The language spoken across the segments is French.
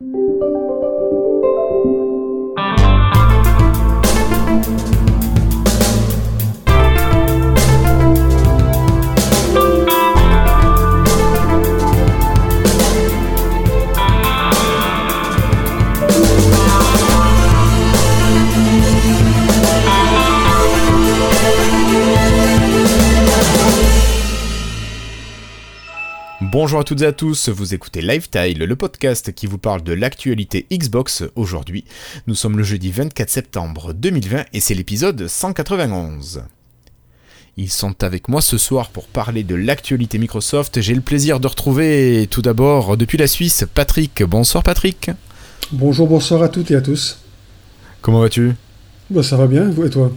you Bonjour à toutes et à tous, vous écoutez Lifetile, le podcast qui vous parle de l'actualité Xbox aujourd'hui. Nous sommes le jeudi 24 septembre 2020 et c'est l'épisode 191. Ils sont avec moi ce soir pour parler de l'actualité Microsoft. J'ai le plaisir de retrouver tout d'abord depuis la Suisse Patrick. Bonsoir Patrick. Bonjour, bonsoir à toutes et à tous. Comment vas-tu? Bah ça va bien, vous et toi?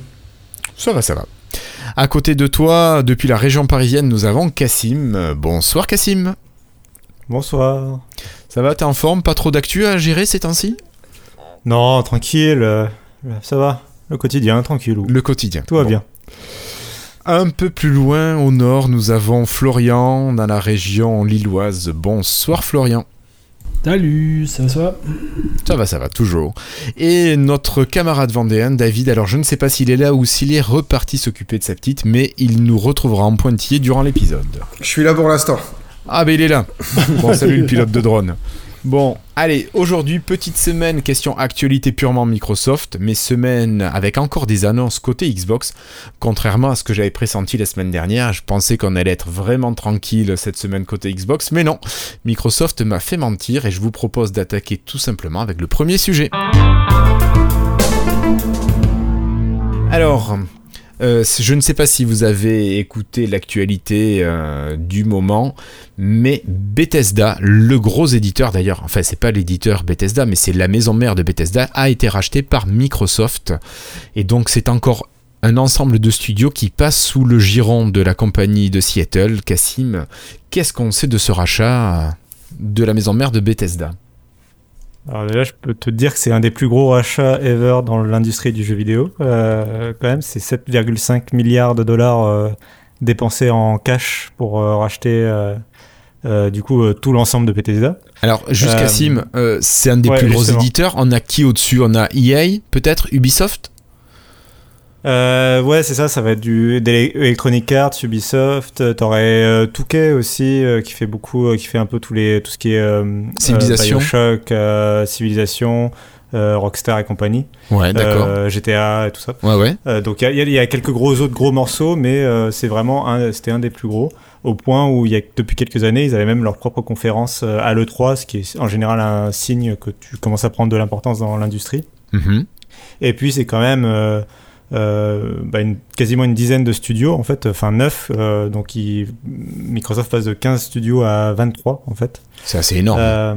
Ça va, ça va. À côté de toi, depuis la région parisienne, nous avons Cassim. Bonsoir Cassim. Bonsoir. Ça va, t'es en forme? Pas trop d'actu à gérer ces temps-ci? Non, tranquille. euh, ça va. Le quotidien, tranquille. Le quotidien. Tout va Bon. bien. Un peu plus loin, au nord, nous avons Florian, dans la région lilloise. Bonsoir Florian. Salut, ça va, ça va? Ça va, ça va, toujours. Et notre camarade vendéen, David, alors je ne sais pas s'il est là ou s'il est reparti s'occuper de sa petite, mais il nous retrouvera en pointillé durant l'épisode. Je suis là pour l'instant. Ah ben il est là. Bon, salut le pilote de drone. Bon, allez, aujourd'hui, petite semaine, question actualité purement Microsoft, mais semaine avec encore des annonces côté Xbox. Contrairement à ce que j'avais pressenti la semaine dernière, je pensais qu'on allait être vraiment tranquille cette semaine côté Xbox, mais non. Microsoft m'a fait mentir et je vous propose d'attaquer tout simplement avec le premier sujet. Alors, euh, je ne sais pas si vous avez écouté l'actualité euh, du moment, mais Bethesda, le gros éditeur d'ailleurs, enfin c'est pas l'éditeur Bethesda, mais c'est la maison mère de Bethesda, a été racheté par Microsoft. Et donc c'est encore un ensemble de studios qui passe sous le giron de la compagnie de Seattle, Cassim. Qu'est-ce qu'on sait de ce rachat de la maison mère de Bethesda? Alors déjà, je peux te dire que c'est un des plus gros rachats ever dans l'industrie du jeu vidéo. Euh, quand même, c'est 7,5 milliards de dollars euh, dépensés en cash pour euh, racheter euh, euh, du coup tout l'ensemble de Bethesda. Alors, Cassim, euh, c'est un des ouais, plus gros justement. éditeurs. On a qui au-dessus? On a EA, peut-être Ubisoft? Euh, ouais, c'est ça, ça va être du Electronic Arts, Ubisoft. euh, T'aurais euh, Touquet aussi euh, qui fait beaucoup, qui fait un peu tous les tout ce qui est Civilisation. Bioshock, Civilisation, Rockstar et compagnie, Ouais, d'accord. GTA et tout ça. Ouais, ouais. Donc il y, a- y y quelques gros autres gros morceaux, mais c'est vraiment un, c'était un des plus gros. Au point où il y a depuis quelques années, ils avaient même leur propre conférence à l'E3, ce qui est en général un signe que tu commences à prendre de l'importance dans l'industrie. Mhm. Et puis c'est quand même bah, une, quasiment une dizaine de studios en fait, enfin neuf. euh, donc il- Microsoft passe de 15 studios à 23 en fait. C'est assez énorme. Euh,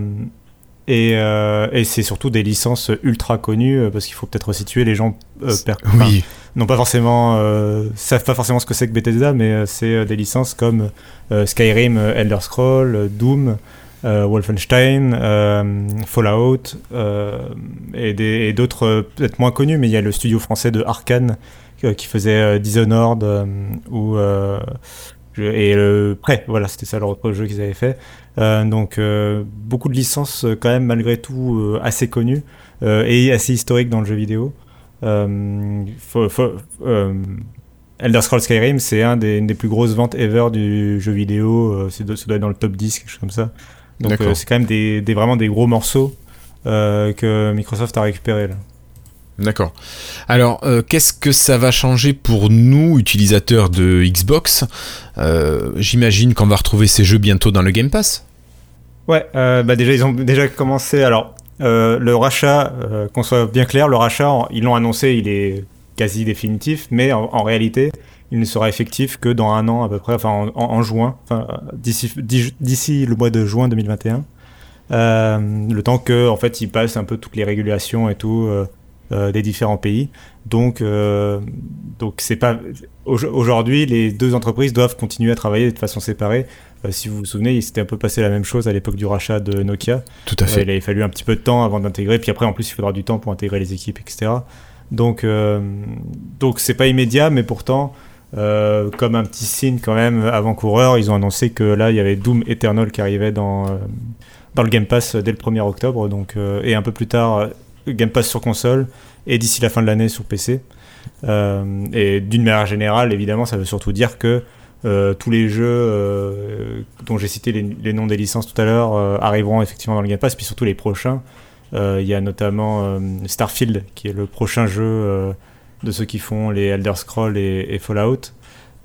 et euh, et c'est surtout des licences ultra connues euh, parce qu'il faut peut-être situer les gens euh, per- enfin, oui, non pas forcément euh, savent pas forcément ce que c'est que Bethesda mais euh, c'est euh, des licences comme euh, Skyrim, euh, Elder Scrolls, euh, Doom, euh, Wolfenstein, euh, Fallout euh, et d'autres euh, peut-être moins connus mais il y a le studio français de Arkane euh, qui faisait euh, Dishonored euh, ou euh, et le prêt voilà c'était ça leur autre jeu qu'ils avaient fait Euh, donc euh, beaucoup de licences euh, quand même malgré tout euh, assez connues euh, et assez historiques dans le jeu vidéo euh, euh, Elder Scrolls Skyrim, c'est un une des plus grosses ventes ever du jeu vidéo. euh, ça doit être dans le top 10, quelque chose comme ça. Donc euh, c'est quand même des, des- vraiment des gros morceaux euh, que Microsoft a récupéré là. d'accord. Alors, euh, qu'est-ce que ça va changer pour nous, utilisateurs de Xbox? Euh, J'imagine qu'on va retrouver ces jeux bientôt dans le Game Pass? Ouais, euh, bah déjà ils ont déjà commencé. Alors le rachat, qu'on soit bien clair, le rachat, ils l'ont annoncé, il est quasi définitif, mais en, en réalité, il ne sera effectif que dans un an à peu près, enfin en, en- en juin, enfin d'ici le mois de juin 2021. Euh, le temps que en fait ils passent un peu toutes les régulations et tout euh, euh, des différents pays. Donc donc c'est pas au- aujourd'hui les deux entreprises doivent continuer à travailler de façon séparée. Si vous vous souvenez, il s'était un peu passé la même chose à l'époque du rachat de Nokia. Tout à fait. il avait fallu un petit peu de temps avant d'intégrer, puis après en plus il faudra du temps pour intégrer les équipes, etc. Donc euh, donc c'est pas immédiat, mais pourtant Euh, comme un petit signe quand même avant-coureur, ils ont annoncé que là il y avait Doom Eternal qui arrivait dans, euh, dans le Game Pass dès le 1er octobre, donc, euh, et un peu plus tard Game Pass sur console et d'ici la fin de l'année sur PC. et d'une manière générale, évidemment, ça veut surtout dire que tous les jeux dont j'ai cité les, les, noms des licences tout à l'heure arriveront effectivement dans le Game Pass, puis surtout les prochains. Il y a notamment Starfield qui est le prochain jeu de ceux qui font les Elder Scrolls et, Fallout.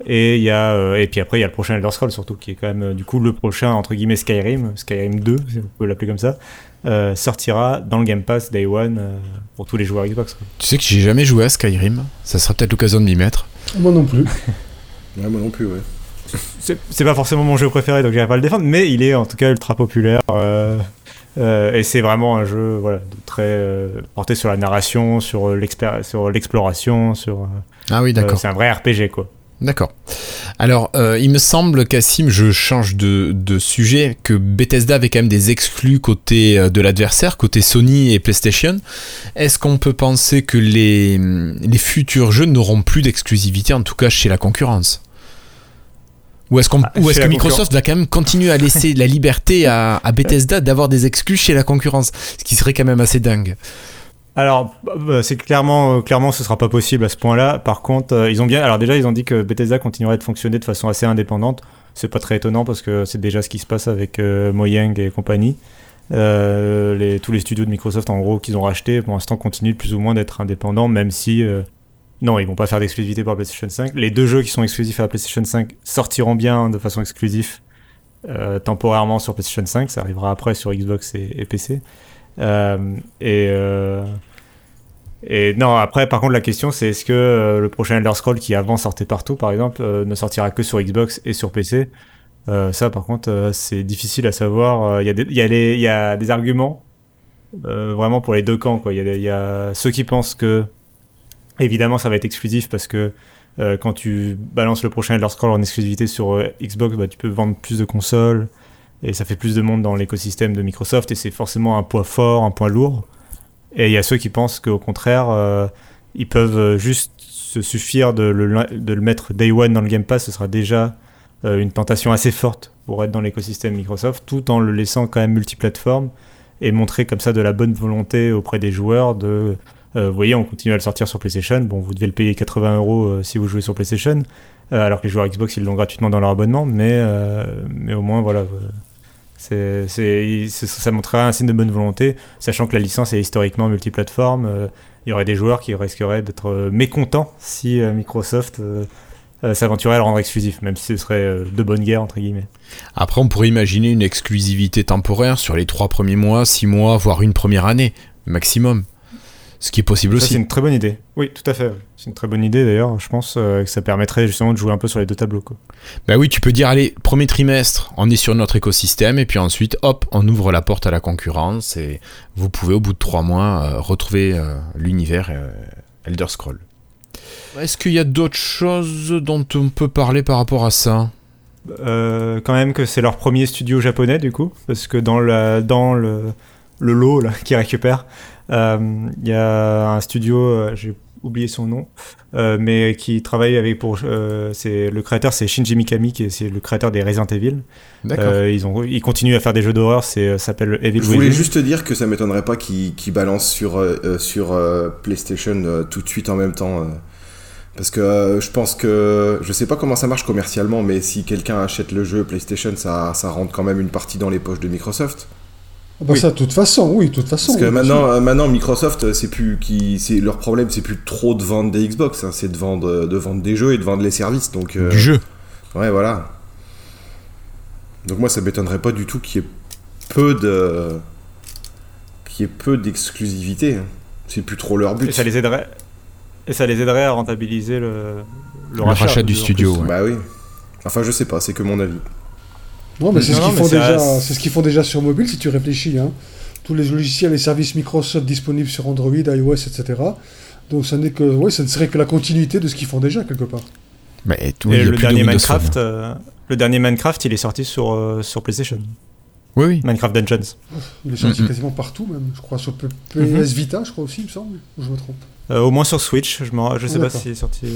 Et, il y a, euh, et puis après, il y a le prochain Elder Scrolls surtout, qui est quand même euh, du coup le prochain, entre guillemets, Skyrim, Skyrim 2, si vous pouvez l'appeler comme ça, euh, sortira dans le Game Pass Day One pour tous les joueurs Xbox. Tu sais que j'ai jamais joué à Skyrim, ça sera peut-être l'occasion de m'y mettre. Moi non plus. moi non plus, ouais. C'est pas forcément mon jeu préféré, donc j'irai pas le défendre, mais il est en tout cas ultra populaire. Euh, et c'est vraiment un jeu voilà, très euh, porté sur la narration, sur l'exploration, sur. ah oui, d'accord. c'est un vrai RPG, quoi. D'accord. Alors, il me semble, Cassim, je change de, de, sujet, que Bethesda avait quand même des exclus côté de l'adversaire, côté Sony et PlayStation. Est-ce qu'on peut penser que les, les futurs jeux n'auront plus d'exclusivité, en tout cas chez la concurrence? Ou est-ce qu'on, ah, que Microsoft va quand même continuer à laisser la liberté à, Bethesda d'avoir des exclus chez la concurrence, ce qui serait quand même assez dingue. Alors, bah, c'est clairement, euh, clairement, ce sera pas possible à ce point-là. Par contre, euh, ils ont bien, alors déjà, ils ont dit que Bethesda continuerait de fonctionner de façon assez indépendante. C'est pas très étonnant parce que c'est déjà ce qui se passe avec euh, Mojang et compagnie. les, tous les studios de Microsoft, en gros, qu'ils ont rachetés, pour l'instant, continuent plus ou moins d'être indépendants, même si non, ils vont pas faire d'exclusivité pour la PlayStation 5. Les deux jeux qui sont exclusifs à la PlayStation 5 sortiront bien de façon exclusive euh, temporairement sur PlayStation 5. Ça arrivera après sur Xbox et, PC. Euh, et, euh, et non, après, par contre, la question c'est est-ce que le prochain Elder Scroll qui avant sortait partout, par exemple, ne sortira que sur Xbox et sur PC Ça, par contre, c'est difficile à savoir. Il y, a des arguments vraiment pour les deux camps. Il y, a ceux qui pensent que Évidemment, ça va être exclusif parce que euh, quand tu balances le prochain Elder Scrolls en exclusivité sur euh, Xbox, bah, tu peux vendre plus de consoles et ça fait plus de monde dans l'écosystème de Microsoft et c'est forcément un poids fort, un poids lourd. Et il y a ceux qui pensent qu'au contraire, euh, ils peuvent juste se suffire de le, de le, mettre Day One dans le Game Pass, ce sera déjà une tentation assez forte pour être dans l'écosystème Microsoft, tout en le laissant quand même multiplateforme et montrer comme ça de la bonne volonté auprès des joueurs de vous voyez, on continue à le sortir sur PlayStation. Bon, vous devez le payer 80 euros euh, si vous jouez sur PlayStation, euh, alors que les joueurs Xbox, ils l'ont gratuitement dans leur abonnement. Mais, mais au moins, voilà. Ça montrera un signe de bonne volonté, sachant que la licence est historiquement multiplateforme. Il y aurait des joueurs qui risqueraient d'être mécontents si Microsoft s'aventurait à le rendre exclusif, même si ce serait de bonne guerre, entre guillemets. Après, on pourrait imaginer une exclusivité temporaire sur les trois premiers mois, six mois, voire une première année, maximum. Ce qui est possible aussi. C'est une très bonne idée. Oui, tout à fait. C'est une très bonne idée d'ailleurs. Je pense euh, que ça permettrait justement de jouer un peu sur les deux tableaux. Quoi. Bah oui, tu peux dire, allez, premier trimestre, on est sur notre écosystème, et puis ensuite, hop, on ouvre la porte à la concurrence, et vous pouvez au bout de trois mois euh, retrouver euh, l'univers Elder Scroll. Est-ce qu'il y a d'autres choses dont on peut parler par rapport à ça? Quand même que c'est leur premier studio japonais du coup, parce que dans, la, dans le, le lot là, qui récupère, il euh, y a un studio, euh, j'ai oublié son nom, euh, mais qui travaille avec pour. c'est le créateur, c'est Shinji Mikami, qui est, le créateur des Resident Evil. D'accord. ils ont, ils continuent à faire des jeux d'horreur. C'est s'appelle Evil. Je voulais juste te dire que ça m'étonnerait pas qu'ils, qu'ils balancent sur sur PlayStation tout de suite en même temps. Parce que je pense que je sais pas comment ça marche commercialement, mais si quelqu'un achète le jeu PlayStation, ça, ça rentre quand même une partie dans les poches de Microsoft. Ah bah ça, de toute façon, oui, de toute façon. Parce que maintenant, euh, maintenant, Microsoft, euh, c'est plus qui, c'est leur problème, c'est plus trop de vendre des Xbox, hein, c'est de vendre, de vendre des jeux et de vendre les services. Donc euh, du jeu. Ouais, voilà. Donc moi, ça m'étonnerait pas du tout qu'il y ait peu de, qu'il y ait peu d'exclusivité. Hein. C'est plus trop leur but. Et ça les aiderait. Et ça les aiderait à rentabiliser le, le, rachat, du studio. Bah oui. Enfin, je sais pas, c'est que mon avis. Non, mais c'est ce qu'ils font, déjà, ce qu'ils font déjà sur mobile, si tu réfléchis. Hein. Tous les logiciels et services Microsoft disponibles sur Android, iOS, etc. Donc ça, n'est que, ouais, ça ne serait que la continuité de ce qu'ils font déjà, quelque part. Mais le, dernier Minecraft, euh, le dernier Minecraft, il est sorti sur, euh, sur PlayStation. Oui, oui. Minecraft Dungeons. Il est sorti quasiment partout, même. Je crois sur PS Vita, je crois aussi, il me semble. Ou je me trompe euh, Au moins sur Switch. Je ne je sais pas s'il est sorti.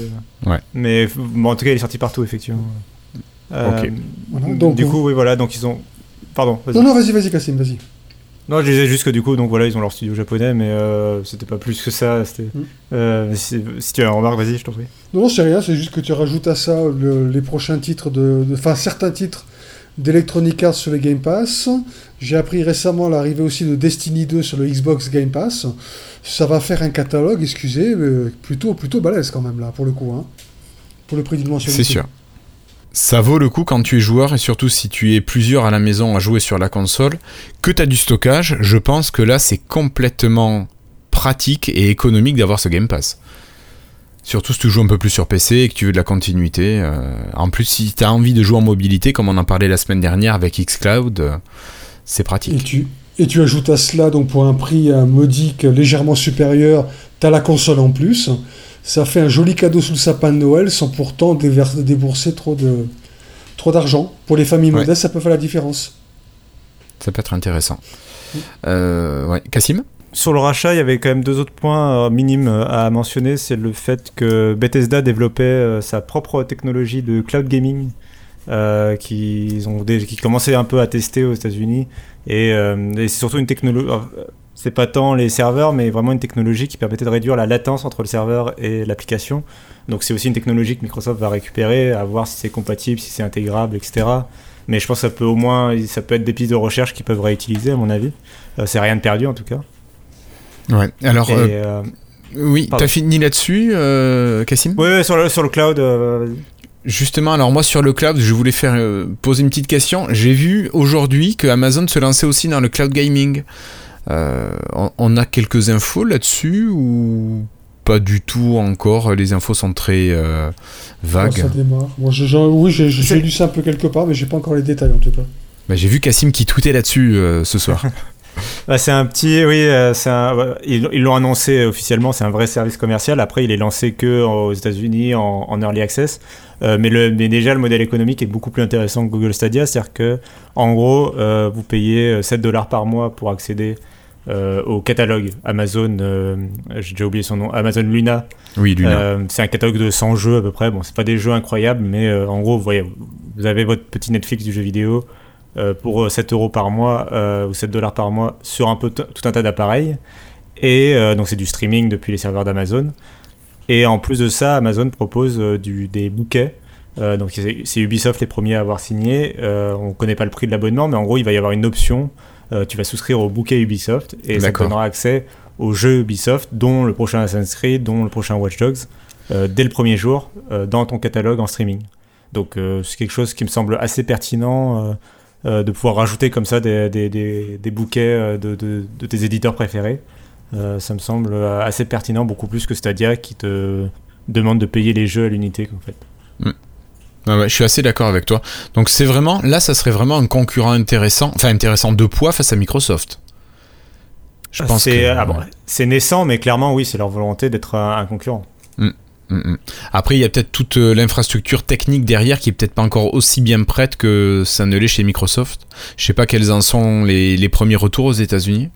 Ouais. Mais en tout cas, il est sorti partout, effectivement. Ok. donc, du coup, oui, voilà. Donc ils ont. Pardon. Non, non, vas-y, vas-y, Cassim, vas-y. Non, je disais juste que du coup, donc voilà, ils ont leur studio japonais, mais euh, c'était pas plus que ça. C'était, mm. euh, si, tu as une remarque, vas-y, je t'en prie. Non, non, c'est rien, c'est juste que tu rajoutes à ça les prochains titres de. Enfin, certains titres d'Electronic Arts sur le Game Pass. J'ai appris récemment l'arrivée aussi de Destiny 2 sur le Xbox Game Pass. Ça va faire un catalogue, excusez, plutôt, plutôt balèze quand même là, pour le coup. Hein, pour le prix d'une mensualité. C'est sûr. Ça vaut le coup quand tu es joueur et surtout si tu es plusieurs à la maison à jouer sur la console, que tu as du stockage, je pense que là c'est complètement pratique et économique d'avoir ce Game Pass. Surtout si tu joues un peu plus sur PC et que tu veux de la continuité. Euh, en plus, si tu as envie de jouer en mobilité, comme on en parlait la semaine dernière avec Xcloud, euh, c'est pratique. Et tu, ajoutes à cela, donc pour un prix modique légèrement supérieur, tu as la console en plus ça fait un joli cadeau sous le sapin de Noël sans pourtant débourser trop de trop d'argent. Pour les familles modestes, ça peut faire la différence. Ça peut être intéressant. Euh, ouais. Cassim sur le rachat, il y avait quand même deux autres points euh, minimes euh, à mentionner. C'est le fait que Bethesda développait sa propre technologie de cloud gaming qu'ils ont qui commençaient un peu à tester aux États-Unis. Et, et c'est surtout une technologie c'est pas tant les serveurs, mais vraiment une technologie qui permettait de réduire la latence entre le serveur et l'application. Donc c'est aussi une technologie que Microsoft va récupérer, à voir si c'est compatible, si c'est intégrable, etc. Mais je pense que ça peut au moins, ça peut être des pistes de recherche qui peuvent réutiliser à mon avis. Euh, c'est rien de perdu en tout cas. Ouais. Alors. Euh, euh, oui, t'as fini là-dessus, Cassim? Oui, sur, le, sur le cloud. Justement, alors moi sur le cloud, je voulais faire poser une petite question. J'ai vu aujourd'hui que Amazon se lançait aussi dans le cloud gaming. Euh, on, a quelques infos là-dessus ou pas du tout encore? Les infos sont très euh, vagues. ça démarre. oui, j'ai lu ça un peu quelque part, mais j'ai pas encore les détails en tout cas. Bah, j'ai vu Cassim qui tweetait là-dessus euh, ce soir. Bah, c'est un petit, oui, ils l'ont annoncé officiellement, c'est un vrai service commercial. Après, il est lancé que aux États-Unis en, early access, mais, le, mais déjà le modèle économique est beaucoup plus intéressant que Google Stadia, c'est-à-dire que en gros, vous payez 7 dollars par mois pour accéder euh, au catalogue Amazon, euh, j'ai déjà oublié son nom, Amazon Luna. Oui, Luna. Euh, c'est un catalogue de 100 jeux à peu près. Bon, c'est pas des jeux incroyables, mais en gros, vous voyez, vous avez votre petit Netflix du jeu vidéo pour 7 euros par mois ou 7 dollars par mois sur un peu tout un tas d'appareils. Et donc, c'est du streaming depuis les serveurs d'Amazon. Et en plus de ça, Amazon propose du, des bouquets. donc, c'est Ubisoft les premiers à avoir signé. on connaît pas le prix de l'abonnement, mais en gros, il va y avoir une option euh, tu vas souscrire au bouquet Ubisoft et ça te donnera accès aux jeux Ubisoft, dont le prochain Assassin's Creed, dont le prochain Watch Dogs, euh, dès le premier jour euh, dans ton catalogue en streaming. Donc c'est quelque chose qui me semble assez pertinent de pouvoir rajouter comme ça des, des, des, bouquets de, de, tes éditeurs préférés. ça me semble assez pertinent, beaucoup plus que Stadia qui te demande de payer les jeux à l'unité en fait. Je suis assez d'accord avec toi. Donc c'est vraiment, là, ça serait vraiment un concurrent intéressant, enfin intéressant de poids face à Microsoft. Je pense c'est, ah c'est naissant, mais clairement, oui, c'est leur volonté d'être un, concurrent. Mm, mm, mm. Après, il y a peut-être toute euh, l'infrastructure technique derrière qui est peut-être pas encore aussi bien prête que ça ne l'est chez Microsoft. Je sais pas quels en sont les, les premiers retours aux États-Unis.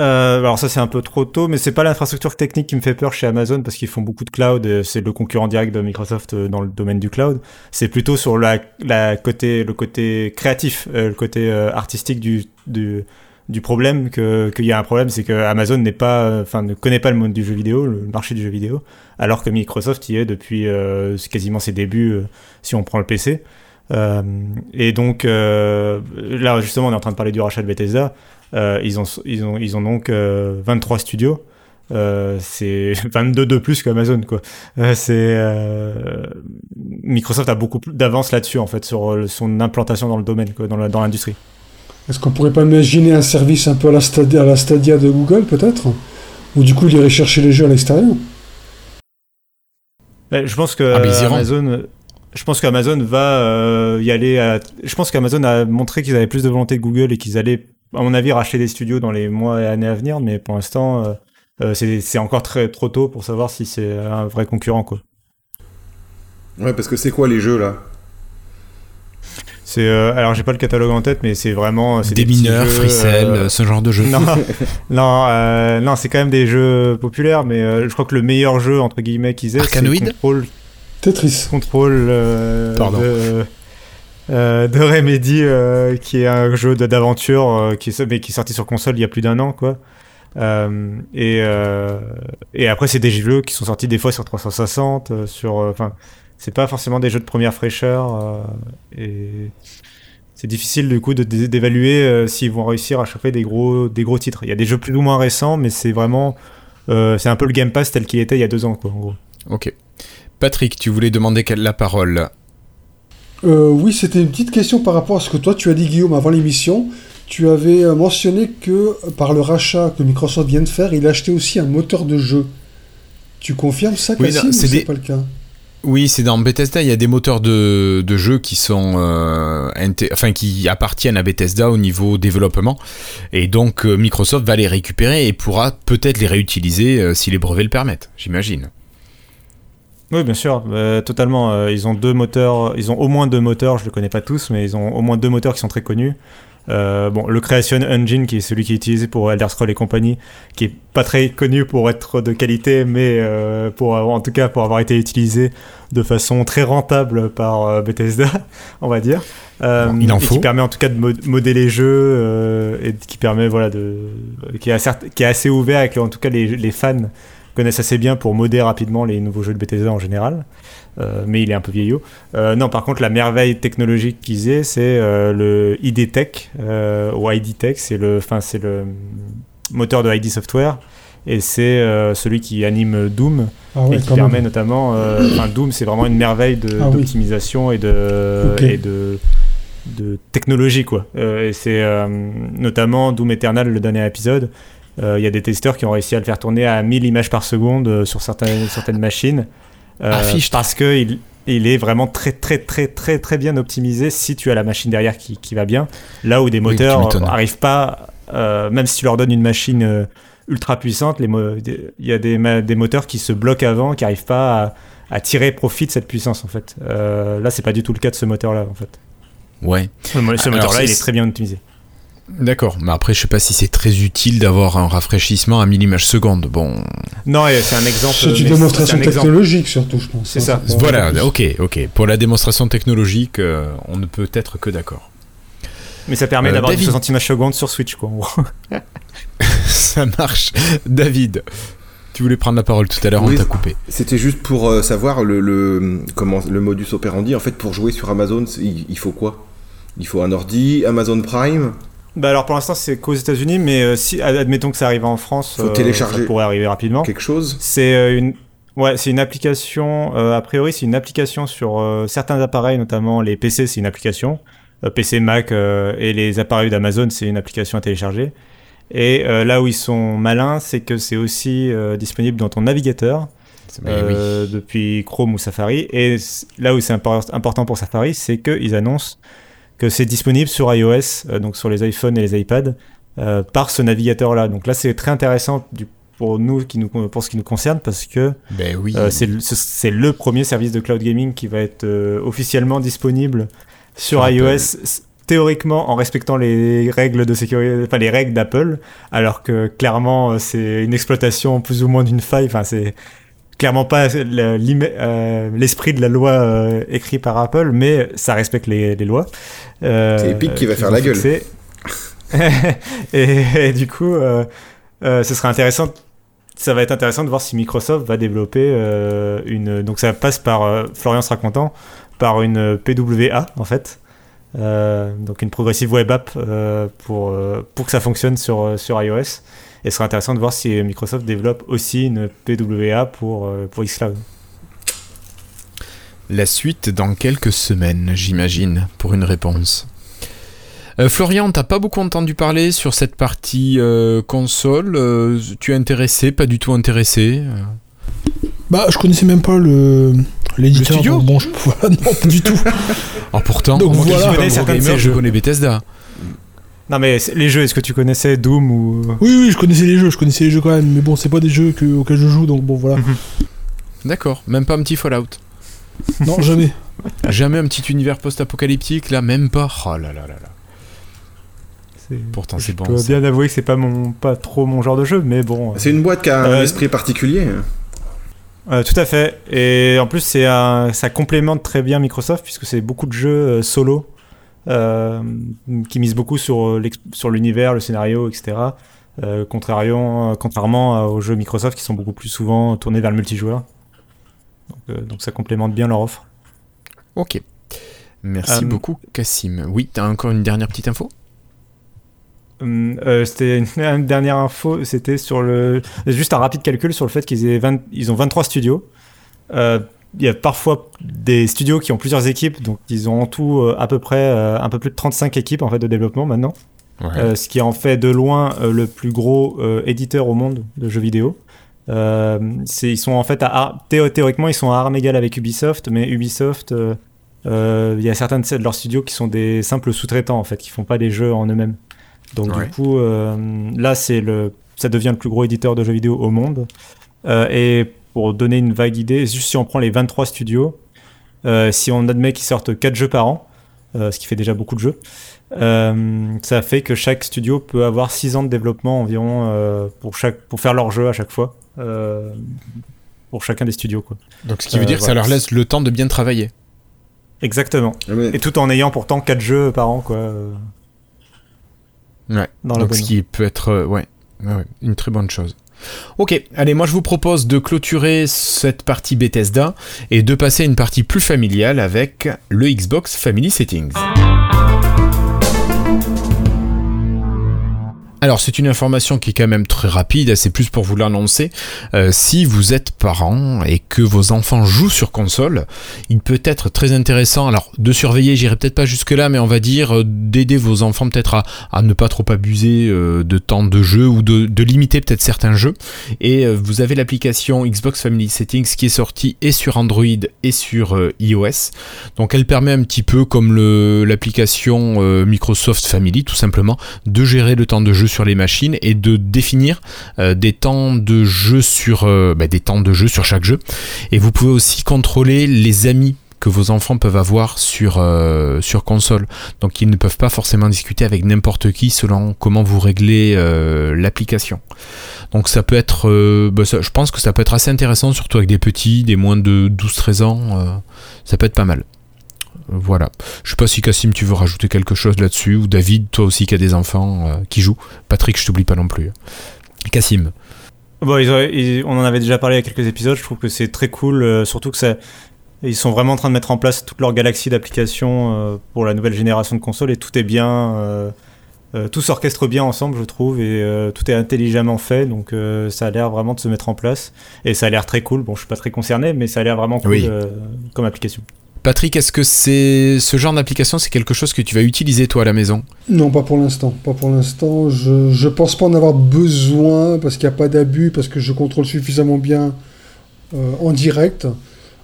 Euh, alors ça c'est un peu trop tôt, mais c'est pas l'infrastructure technique qui me fait peur chez Amazon parce qu'ils font beaucoup de cloud. C'est le concurrent direct de Microsoft euh, dans le domaine du cloud. C'est plutôt sur la, la, côté, le côté créatif, euh, le côté artistique du, du, du problème que qu'il y a un problème, c'est que Amazon n'est pas, enfin ne connaît pas le monde du jeu vidéo, le marché du jeu vidéo, alors que Microsoft y est depuis quasiment ses débuts si on prend le PC. et donc là justement on est en train de parler du rachat de Bethesda. Euh, ils, ont, ils, ont, ils ont donc 23 euh, studios. Euh, c'est 22 de plus qu'Amazon quoi. c'est Microsoft a beaucoup d'avance là-dessus en fait sur son implantation dans le domaine quoi, dans l'industrie. Est-ce qu'on pourrait pas imaginer un service un peu à la Stadia, à la Stadia de Google peut-être? Ou du coup il irait chercher les jeux à l'extérieur? Je pense que ah, Amazon je pense qu'Amazon va y aller. Je pense qu'Amazon a montré qu'ils avaient plus de volonté que Google et qu'ils allaient à mon avis, racheter des studios dans les mois et années à venir, mais pour l'instant, euh, euh, c'est encore très trop tôt pour savoir si c'est un vrai concurrent, quoi. Ouais, parce que c'est quoi les jeux là? C'est euh, alors j'ai pas le catalogue en tête, mais c'est vraiment des, des mineurs, Freecell, euh, ce genre de jeu. Non, non, euh, non, c'est quand même des jeux populaires, mais je crois que le meilleur jeu entre guillemets qu'ils aient, c'est Control. Tetris. Control. Pardon. De, de Remedy, qui est un jeu d'aventure qui est mais qui est sorti sur console il y a plus d'un an, quoi. et, après, c'est des jeux qui sont sortis des fois sur 360, sur. Enfin, c'est pas forcément des jeux de première fraîcheur euh, et c'est difficile du coup d'évaluer euh, s'ils vont réussir à choper des gros, des gros titres. Il y a des jeux plus ou moins récents, mais c'est vraiment euh, c'est un peu le Game Pass tel qu'il était il y a deux ans quoi en gros. Ok. Patrick, tu voulais demander la parole. Oui, c'était une petite question par rapport à ce que toi tu as dit Guillaume avant l'émission. Tu avais mentionné que par le rachat que Microsoft vient de faire, il a acheté aussi un moteur de jeu. Tu confirmes ça, oui, ou c'est pas le cas? Oui, c'est dans Bethesda, il y a des moteurs de, de jeu qui sont euh, enfin qui appartiennent à Bethesda au niveau développement et donc euh, Microsoft va les récupérer et pourra peut-être les réutiliser euh, si les brevets le permettent, j'imagine. Oui, bien sûr, totalement. ils ont deux moteurs, ils ont au moins deux moteurs, je ne les connais pas tous, mais ils ont au moins deux moteurs qui sont très connus. Euh, bon, le Creation Engine, qui est celui qui est utilisé pour Elder Scrolls et compagnie, qui est pas très connu pour être de qualité, mais euh, pour en tout cas pour avoir été utilisé de façon très rentable par euh, Bethesda, on va dire. Il en et qui permet en tout cas de modeler les jeux et qui permet voilà de qui est, qui est assez ouvert que en tout cas les, les fans connaissent assez bien pour modder rapidement les nouveaux jeux de Bethesda en général. Euh, mais il est un peu vieillot. Euh, non, par contre, la merveille technologique qu'ils aient, c'est euh, le ID Tech, ou ID Tech, c'est le, c'est le moteur de ID Software, et c'est celui qui anime Doom, ah et qui permet notamment... Enfin, Doom, c'est vraiment une merveille ah d'optimisation et de... Et de de technologie quoi. et c'est notamment Doom Eternal le dernier épisode. Il y a des testeurs qui ont réussi à le faire tourner à 1000 images par seconde sur certaines, certaines machines. Euh, parce qu'il il est vraiment très très très très très bien optimisé si tu as la machine derrière qui, qui va bien. Là où des moteurs n'arrivent pas, euh, même si tu leur donnes une machine euh, ultra puissante, il y a des, des, moteurs qui se bloquent avant, qui n'arrivent pas à, tirer profit de cette puissance en fait. là, c'est pas du tout le cas de ce moteur-là en fait. Ouais. Ce, moteur-là, il est très bien optimisé. D'accord, mais après je sais pas si c'est très utile d'avoir un rafraîchissement à 1000 images seconde. Bon. Non, c'est un exemple. C'est une démonstration technologique surtout, je pense. C'est ça. Voilà, ok, ok. Pour la démonstration technologique, euh, on ne peut être que d'accord. Mais ça permet euh, d'avoir David... 60 images secondes sur Switch, quoi. ça marche. David, tu voulais prendre la parole tout à l'heure, on t'a coupé. C'était juste pour euh, savoir le, le, comment, le modus operandi. En fait, pour jouer sur Amazon, il faut quoi? Il faut un ordi, Amazon Prime? Bah alors pour l'instant c'est qu'aux États-Unis, mais euh, si admettons que ça arrive en France, Faut euh, télécharger ça pourrait arriver rapidement. Quelque chose. C'est euh, une ouais, c'est une application. a priori, c'est une application sur certains appareils, notamment les PC, c'est une application. PC, Mac et les appareils d'Amazon, c'est une application à télécharger. Et là où ils sont malins, c'est que c'est aussi disponible dans ton navigateur. depuis Chrome ou Safari. Et là où c'est important pour Safari, c'est qu'ils annoncent que c'est disponible sur iOS, euh, donc sur les iPhones et les iPads, euh, par ce navigateur-là. Donc là, c'est très intéressant du, pour nous, qui nous, pour ce qui nous concerne, parce que ben oui. Euh, c'est le premier service de cloud gaming qui va être officiellement disponible sur iOS théoriquement en respectant les règles de sécurité, enfin les règles d'Apple, alors que clairement c'est une exploitation plus ou moins d'une faille. Enfin c'est clairement pas euh, l'esprit de la loi euh, écrit par Apple, mais ça respecte les, lois. Euh, c'est Epic qui va faire la gueule. et, du coup, ce sera intéressant. Ça va être intéressant de voir si Microsoft va développer une. Donc ça passe par Florian se racontant par une PWA en fait. donc une progressive web app pour, pour que ça fonctionne sur, sur iOS. Et ce sera intéressant de voir si Microsoft développe aussi une PWA pour, euh, pour xCloud. La suite dans quelques semaines, j'imagine, pour une réponse. Euh, Florian, t'as pas beaucoup entendu parler sur cette partie euh, console. tu es intéressé, pas du tout intéressé Bah, je connaissais même pas le l'éditeur. Bon, je non, pas du tout. Ah, pourtant, donc voilà. je connais Bethesda. Non mais les jeux, est-ce que tu connaissais Doom ou Oui oui, je connaissais les jeux, je connaissais les jeux quand même, mais bon, c'est pas des jeux auxquels je joue, donc bon voilà. Mhm. D'accord, même pas un petit Fallout. non jamais. Jamais un petit univers post-apocalyptique, là, même pas. Oh là là là là. Pourtant, c'est bon. Je dois bien avouer que c'est pas mon, pas trop mon genre de jeu, mais bon. C'est une boîte qui a un euh, esprit particulier. Euh, tout à fait. Et en plus, c'est ça complémente très bien Microsoft puisque c'est beaucoup de jeux euh, solo qui misent beaucoup sur sur l'univers, le scénario, etc. contrairement, contrairement aux jeux Microsoft qui sont beaucoup plus souvent tournés vers le multijoueur. Donc, donc ça complémente bien leur offre. Ok. Merci euh, beaucoup, Cassim. Oui, tu as encore une dernière petite info? Hum, euh, c'était une, dernière info, c'était sur le juste un rapide calcul sur le fait qu'ils ils ont 23 studios. Euh, il y a parfois des studios qui ont plusieurs équipes, donc ils ont en tout à peu près un peu plus de 35 équipes en fait de développement maintenant, ce qui en fait de loin le plus gros éditeur au monde de jeux vidéo. ils sont en fait à, théoriquement ils sont à armes égales avec Ubisoft, mais Ubisoft euh, il y a certains de leurs studios qui sont des simples sous-traitants en fait, qui font pas des jeux en eux-mêmes. Donc du coup, euh, là, c'est le, ça devient le plus gros éditeur de jeux vidéo au monde. Euh, et pour donner une vague idée, juste si on prend les 23 studios, si on admet qu'ils sortent 4 jeux par an, ce qui fait déjà beaucoup de jeux, ça fait que chaque studio peut avoir 6 ans de développement environ pour, chaque, pour faire leur jeu à chaque fois. pour chacun des studios. Quoi. Donc ce qui veut dire que ça leur laisse le temps de bien travailler. Exactement. Ah Et tout en ayant pourtant 4 jeux par an, quoi. Ouais. Dans Donc, ce qui peut être, euh, ouais, ouais, une très bonne chose. Ok, allez, moi je vous propose de clôturer cette partie Bethesda et de passer à une partie plus familiale avec le Xbox Family Settings. Alors c'est une information qui est quand même très rapide, c'est plus pour vous l'annoncer. Euh, si vous êtes parent et que vos enfants jouent sur console, il peut être très intéressant, alors de surveiller, j'irai peut-être pas jusque là, mais on va dire euh, d'aider vos enfants peut-être à, ne pas trop abuser euh, de temps de jeu ou de, limiter peut-être certains jeux. Et vous avez l'application Xbox Family Settings qui est sortie et sur Android et sur iOS. Donc elle permet un petit peu comme l'application Microsoft Family tout simplement de gérer le temps de jeu sur les machines et de définir euh, des temps de jeu sur euh, bah, des temps de jeu sur chaque jeu. Et vous pouvez aussi contrôler les amis que vos enfants peuvent avoir sur, euh, console. Donc ils ne peuvent pas forcément discuter avec n'importe qui selon comment vous réglez l'application. Donc ça peut être, bah, je pense que ça peut être assez intéressant, surtout avec des petits, des moins de 12-13 ans, ça peut être pas mal. Voilà. Je sais pas si Cassim, tu veux rajouter quelque chose là-dessus, ou David, toi aussi qui as des enfants euh, qui jouent. Patrick, je t'oublie pas non plus. Cassim. Bon, on en avait déjà parlé il y a quelques épisodes. Je trouve que c'est très cool, euh, surtout que ça, ils sont vraiment en train de mettre en place toute leur galaxie d'applications euh, pour la nouvelle génération de consoles et tout est bien. tout s'orchestre bien ensemble, je trouve, et tout est intelligemment fait, donc ça a l'air vraiment de se mettre en place. Et ça a l'air très cool. Bon, je suis pas très concerné, mais ça a l'air vraiment cool comme application. Patrick, est-ce que c'est ce genre d'application, c'est quelque chose que tu vas utiliser toi à la maison? Non, pas pour l'instant. Pas pour l'instant. Je, ne pense pas en avoir besoin parce qu'il n'y a pas d'abus, parce que je contrôle suffisamment bien euh, en direct.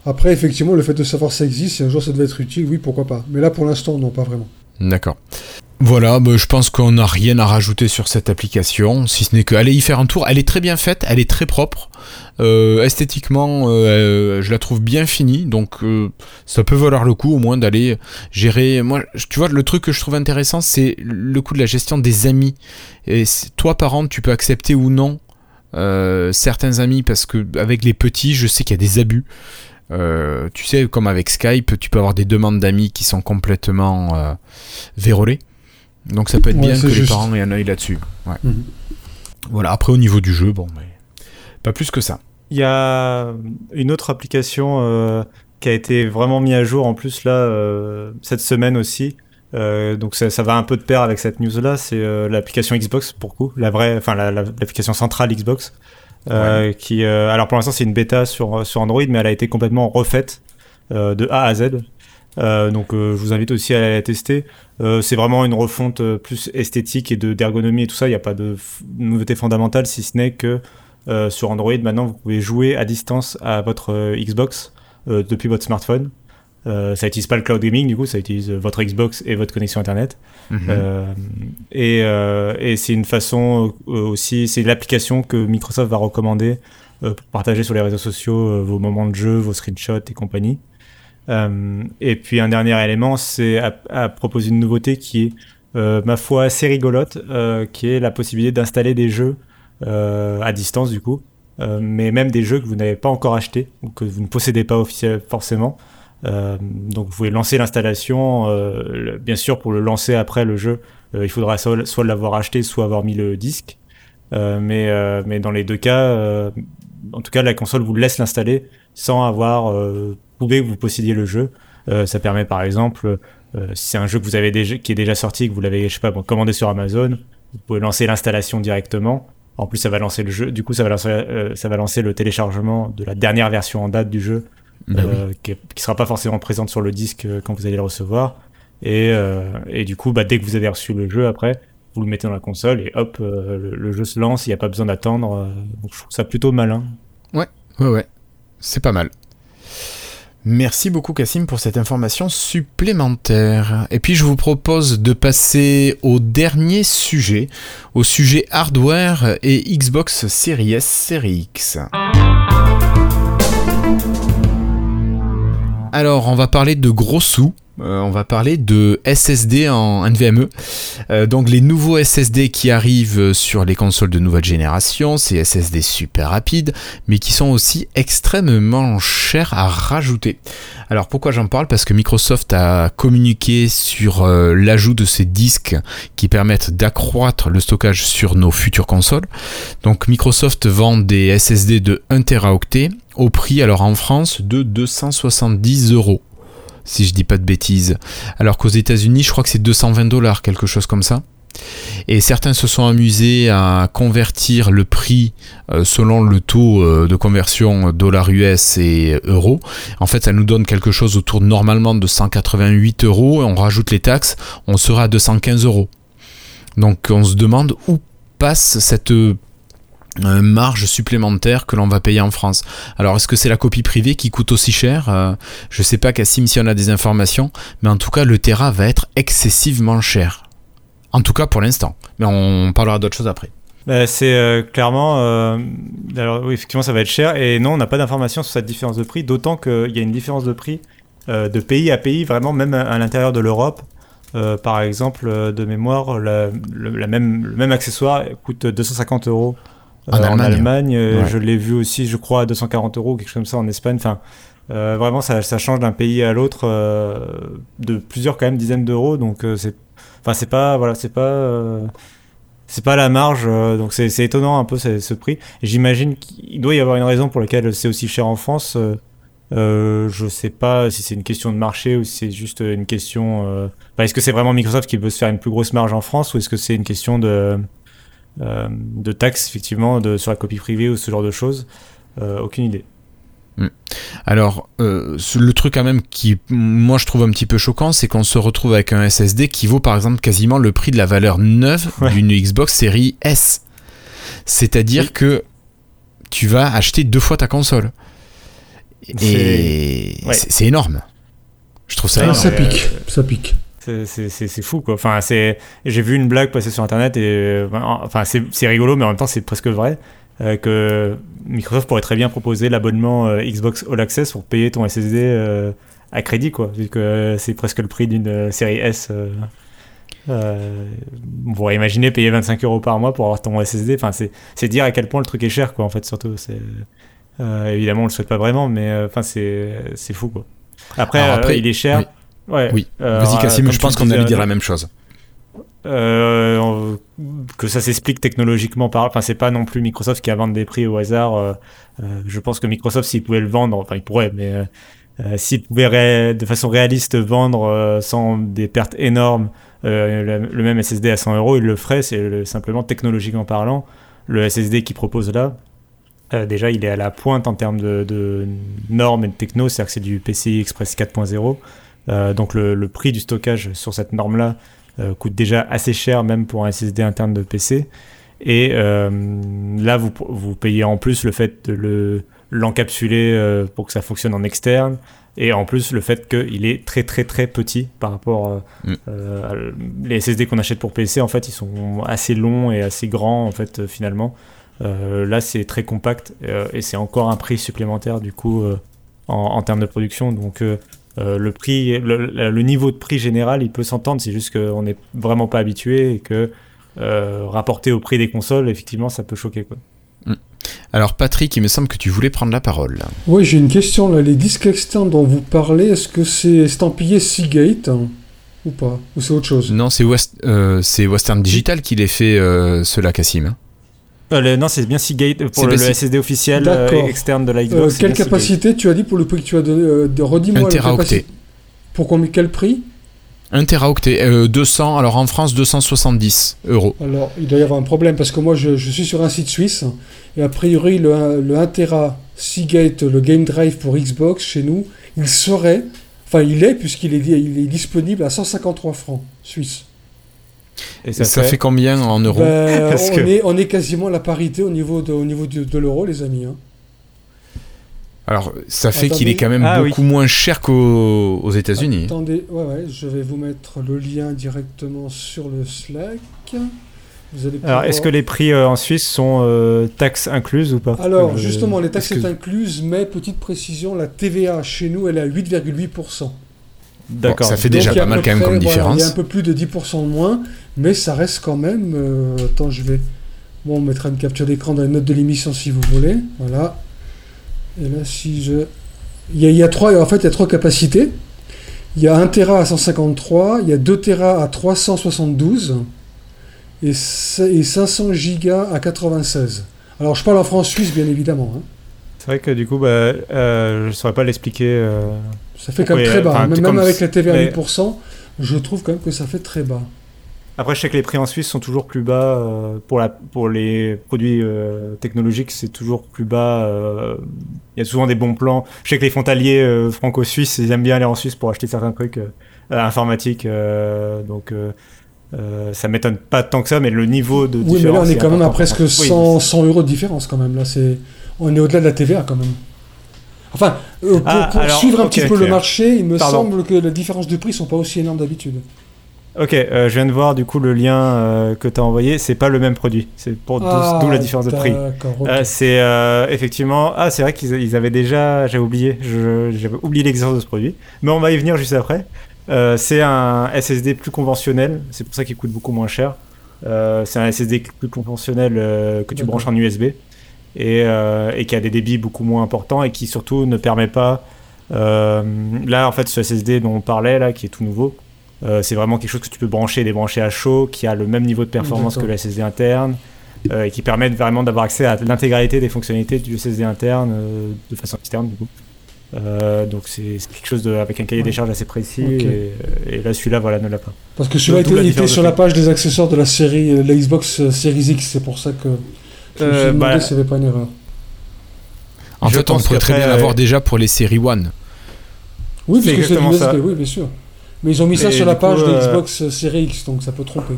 Après, effectivement, le fait de savoir ça existe, si un jour ça devait être utile, oui, pourquoi pas. Mais là, pour l'instant, non, pas vraiment. D'accord. Voilà, bah, je pense qu'on n'a rien à rajouter sur cette application, si ce n'est que y faire un tour. Elle est très bien faite, elle est très propre. Euh, esthétiquement, euh, je la trouve bien finie, donc euh, ça peut valoir le coup au moins d'aller gérer. Moi, tu vois, le truc que je trouve intéressant, c'est le coup de la gestion des amis. Et toi, parent, tu peux accepter ou non certains amis parce que avec les petits, je sais qu'il y a des abus. tu sais, comme avec Skype, tu peux avoir des demandes d'amis qui sont complètement vérolées. Donc ça peut être bien que les parents aient un œil là-dessus. Mhm. Voilà, après au niveau du jeu, bon, mais pas plus que ça. Il y a une autre application euh, qui a été vraiment mise à jour en plus là euh, cette semaine aussi. Euh, donc ça, va un peu de pair avec cette news là, c'est l'application Xbox pour coup, la vraie, enfin l'application centrale Xbox. qui, alors pour l'instant c'est une bêta sur, sur Android, mais elle a été complètement refaite de A à Z. Euh, donc euh, je vous invite aussi à la tester. Euh, c'est vraiment une refonte plus esthétique et d'ergonomie et tout ça. Il n'y a pas de nouveauté fondamentale si ce n'est que sur Android maintenant vous pouvez jouer à distance à votre Xbox depuis votre smartphone. ça n'utilise pas le cloud gaming du coup, ça utilise votre Xbox et votre connexion internet. Mhm. et, et c'est une façon aussi, c'est l'application que Microsoft va recommander pour partager sur les réseaux sociaux vos moments de jeu, vos screenshots et compagnie. Et puis un dernier élément, c'est à, proposer une nouveauté qui est, ma foi, assez rigolote, qui est la possibilité d'installer des jeux à distance du coup, mais même des jeux que vous n'avez pas encore achetés que vous ne possédez pas officiellement forcément. donc vous pouvez lancer l'installation, bien sûr pour le lancer après le jeu, il faudra soit l'avoir acheté, soit avoir mis le disque. Euh, mais, euh, mais dans les deux cas, euh, en tout cas, la console vous laisse l'installer sans avoir prouvé que vous possédiez le jeu. ça permet par exemple, si c'est un jeu que vous avez déjà, qui est déjà sorti, que vous l'avez, je sais pas, commandé sur Amazon, vous pouvez lancer l'installation directement. En plus, ça va lancer le jeu. Du coup, ça va lancer, ça va lancer le téléchargement de la dernière version en date du jeu, bah qui, ne sera pas forcément présente sur le disque quand vous allez le recevoir. Et, et du coup, bah, dès que vous avez reçu le jeu, après, vous le mettez dans la console et hop, euh, le, jeu se lance, il n'y a pas besoin d'attendre. Euh, je trouve ça plutôt malin. Ouais, ouais, ouais. C'est pas mal. Merci beaucoup Cassim pour cette information supplémentaire. Et puis je vous propose de passer au dernier sujet, au sujet hardware et Xbox Series S, Series X. Alors on va parler de gros sous euh, on va parler de SSD en NVMe. Euh, donc les nouveaux SSD qui arrivent sur les consoles de nouvelle génération, c'est SSD super rapides, mais qui sont aussi extrêmement chers à rajouter. Alors pourquoi j'en parle? Parce que Microsoft a communiqué sur euh, l'ajout de ces disques qui permettent d'accroître le stockage sur nos futures consoles. Donc Microsoft vend des SSD de 1 Teraoctet au prix alors en France de 270 euros si je dis pas de bêtises. Alors qu'aux États-Unis, je crois que c'est 220 dollars, quelque chose comme ça. Et certains se sont amusés à convertir le prix euh, selon le taux euh, de conversion dollar US et euro. En fait, ça nous donne quelque chose autour normalement de 188 euros. Et on rajoute les taxes, on sera à 215 euros. Donc on se demande où passe cette marge supplémentaire que l'on va payer en France. Alors est-ce que c'est la copie privée qui coûte aussi cher? Euh, Je sais pas Cassim si on a des informations, mais en tout cas le Terra va être excessivement cher. En tout cas pour l'instant, mais on parlera d'autres choses après. Bah, c'est euh, clairement, euh, oui effectivement ça va être cher et non on n'a pas d'informations sur cette différence de prix, d'autant qu'il y a une différence de prix de pays à pays, vraiment même à, l'intérieur de l'Europe. par exemple, de mémoire, la, même, le même accessoire coûte 250 euros en, euh, Allemagne. Euh, je l'ai vu aussi, je crois, à 240 euros, quelque chose comme ça en Espagne. Enfin, euh, vraiment, ça, ça change d'un pays à l'autre de plusieurs quand même dizaines d'euros. Donc, c'est, enfin, c'est pas, voilà, c'est pas c'est pas la marge, donc c'est étonnant un peu ce, prix. J'imagine qu'il doit y avoir une raison pour laquelle c'est aussi cher en France. Euh, je sais pas si c'est une question de marché ou si c'est juste une question. est-ce que c'est vraiment Microsoft qui veut se faire une plus grosse marge en France ou est-ce que c'est une question de euh, de taxes, effectivement, de, sur la copie privée ou ce genre de choses. Euh, aucune idée. Hmm. Alors, euh, le truc quand même qui, moi, je trouve un petit peu choquant, c'est qu'on se retrouve avec un SSD qui vaut, par exemple, quasiment le prix de la valeur neuve d'une Xbox série S. C'est-à-dire que tu vas acheter deux fois ta console. Et c'est énorme. Je trouve ça énorme. Ça pique, ça pique. C'est fou quoi. Enfin, c'est j'ai vu une blague passer sur internet et enfin c'est rigolo mais en même temps c'est presque vrai euh, que Microsoft pourrait très bien proposer l'abonnement euh, Xbox All Access pour payer ton SSD euh, à crédit quoi, vu que c'est presque le prix d'une série S. on pourrait imaginer payer 25 euros par mois pour avoir ton SSD. Enfin, c'est dire à quel point le truc est cher quoi en fait surtout. Évidemment on le souhaite pas vraiment mais enfin c'est fou quoi. Après, après il est cher. Oui. Euh, Vas-y, Cassim, je pense qu'on allait dire la même chose. Euh, que ça s'explique technologiquement par. Enfin, c'est pas non plus Microsoft qui a vendu des prix au hasard. Euh, je pense que Microsoft, s'il pouvait le vendre, enfin, il pourrait, mais s'il pouvait de façon réaliste vendre sans des pertes énormes le, même SSD à 100 euros, il le ferait. C'est simplement technologiquement parlant, le SSD qu'il propose là. déjà, il est à la pointe en termes de, de normes et de techno, c'est-à-dire que c'est du PCI Express 4.0. Euh, donc le, prix du stockage sur cette norme-là euh, coûte déjà assez cher même pour un SSD interne de PC. Et euh, là, vous, vous payez en plus le fait de l'encapsuler pour que ça fonctionne en externe. Et en plus, le fait qu'il est très très très petit par rapport mm. à les SSD qu'on achète pour PC, en fait, ils sont assez longs et assez grands, en fait, finalement. là, c'est très compact et c'est encore un prix supplémentaire, du coup, en, en, termes de production. Donc, le prix, le, niveau de prix général, il peut s'entendre. C'est juste qu'on n'est vraiment pas habitué et que rapporté au prix des consoles, effectivement, ça peut choquer. Quoi. Mm. Alors Patrick, il me semble que tu voulais prendre la parole. Oui, j'ai une question là. Les disques externes dont vous parlez, est-ce que c'est estampillé Seagate hein, ou pas? Ou c'est autre chose? Non, c'est Western Digital qui les fait, cela, Cassim. Euh, non, c'est bien Seagate pour le, SSD officiel euh, externe de la Xbox. Euh, quelle capacité tu as dit pour le prix que tu as donné Redis-moi capacité. Pour combien, quel prix 1 teraoctet, 200, alors en France 270 euros. Alors il doit y avoir un problème parce que moi je, suis sur un site suisse et a priori le, le 1 tera Seagate, le Game Drive pour Xbox chez nous, il serait, enfin il est puisqu'il est, il est disponible à 153 francs suisse. Et ça, fait... combien en euros ben, on, est, on, est, quasiment à la parité au niveau de, au niveau de, l'euro, les amis. Hein. Alors, ça fait qu'il est quand même ah beaucoup moins cher qu'aux États-Unis. Attendez, ouais, ouais, je vais vous mettre le lien directement sur le Slack. Vous allez Alors, est-ce que les prix euh, en Suisse sont euh, taxes incluses ou pas Alors, justement, les taxes sont incluses, mais petite précision, la TVA chez nous, elle est à 8,8%. D'accord. ça fait déjà pas mal quand même comme différence. il y a un peu plus de 10% de moins, mais ça reste quand même. Euh, attends, je vais. Bon, on mettra une capture d'écran dans les notes de l'émission si vous voulez. Voilà. Et là, si je. Il y a, trois, en fait, il y a trois capacités. Il y a 1 Tera à 153, il y a 2 Tera à 372 et, 500 Giga à 96. Alors, je parle en France suisse, bien évidemment. Hein. C'est vrai que du coup, bah, euh, je ne saurais pas l'expliquer. Euh, ça fait quand même très bas. même, avec la TVA à 8%, je trouve quand même que ça fait très bas. Après, je sais que les prix en Suisse sont toujours plus bas. Euh, pour, la, pour les produits euh, technologiques, c'est toujours plus bas. Euh, il y a souvent des bons plans. Je sais que les frontaliers franco-suisses, ils aiment bien aller en Suisse pour acheter certains trucs informatiques. donc, ça m'étonne pas tant que ça, mais le niveau de oui, différence. Oui, mais là, on est quand même à presque 100, 100 euros de différence quand même. Là, c'est on est au-delà de la TVA quand même. Enfin, pour, ah, suivre un petit peu le marché, il me semble que les différences de prix sont pas aussi énormes d'habitude. Ok, euh, je viens de voir du coup le lien euh, que tu as envoyé. C'est pas le même produit. C'est pour d'où la ah, différence de prix. Euh, c'est effectivement. Ah, c'est vrai qu'ils avaient déjà. J'avais oublié. J'avais oublié l'existence de ce produit. Mais on va y venir juste après. c'est un SSD plus conventionnel. C'est pour ça qu'il coûte beaucoup moins cher. c'est un SSD plus conventionnel que tu branches en USB et, et, qui a des débits beaucoup moins importants et qui surtout ne permet pas. là, en fait, ce SSD dont on parlait là, qui est tout nouveau euh, c'est vraiment quelque chose que tu peux brancher et débrancher à chaud, qui a le même niveau de performance que le SSD interne, euh, et qui permet vraiment d'avoir accès à l'intégralité des fonctionnalités du SSD interne euh, de façon externe du coup. donc c'est quelque chose avec un cahier des charges assez précis et, là celui-là voilà ne l'a pas. Parce que celui-là était, sur la page des accessoires de la série la Xbox Series X, c'est pour ça que je me suis demandé bah, si pas une erreur. En fait, on pourrait très bien l'avoir déjà pour les séries One. Oui, parce que c'est USB, oui, bien sûr. Mais ils ont mis ça sur la page de euh, Xbox Series X, donc ça peut tromper.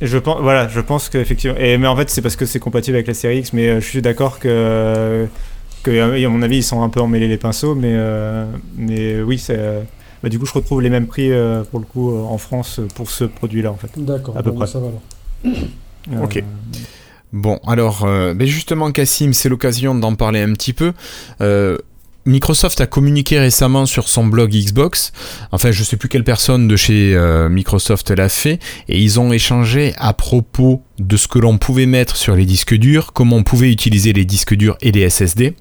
Je pense, voilà, je pense qu'effectivement. Mais en fait, c'est parce que c'est compatible avec la série X, mais euh, je suis d'accord que, que, à mon avis, ils sont un peu emmêlés les pinceaux, mais, euh, mais oui, c'est. Bah, du coup, je retrouve les mêmes prix pour le coup en France pour ce produit-là, en fait. D'accord, à peu près. Ça va alors. ok. Bon, alors, ben justement, Cassim, c'est l'occasion d'en parler un petit peu. Microsoft a communiqué récemment sur son blog Xbox, enfin je sais plus quelle personne de chez euh, Microsoft l'a fait, et ils ont échangé à propos de ce que l'on pouvait mettre sur les disques durs, comment on pouvait utiliser les disques durs et les SSD.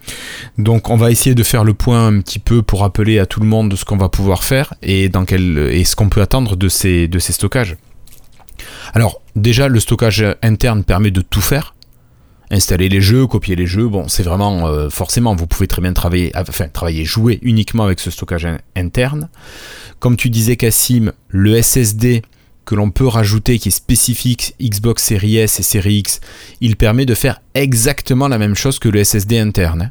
Donc on va essayer de faire le point un petit peu pour rappeler à tout le monde ce qu'on va pouvoir faire et, dans quel, et ce qu'on peut attendre de de ces stockages. Alors déjà le stockage interne permet de tout faire, installer les jeux, copier les jeux. Bon, c'est vraiment euh, forcément, vous pouvez très bien travailler, enfin travailler, jouer uniquement avec ce stockage interne. Comme tu disais, Cassim, le SSD que l'on peut rajouter, qui est spécifique Xbox Series S et Series X, il permet de faire exactement la même chose que le SSD interne. Hein.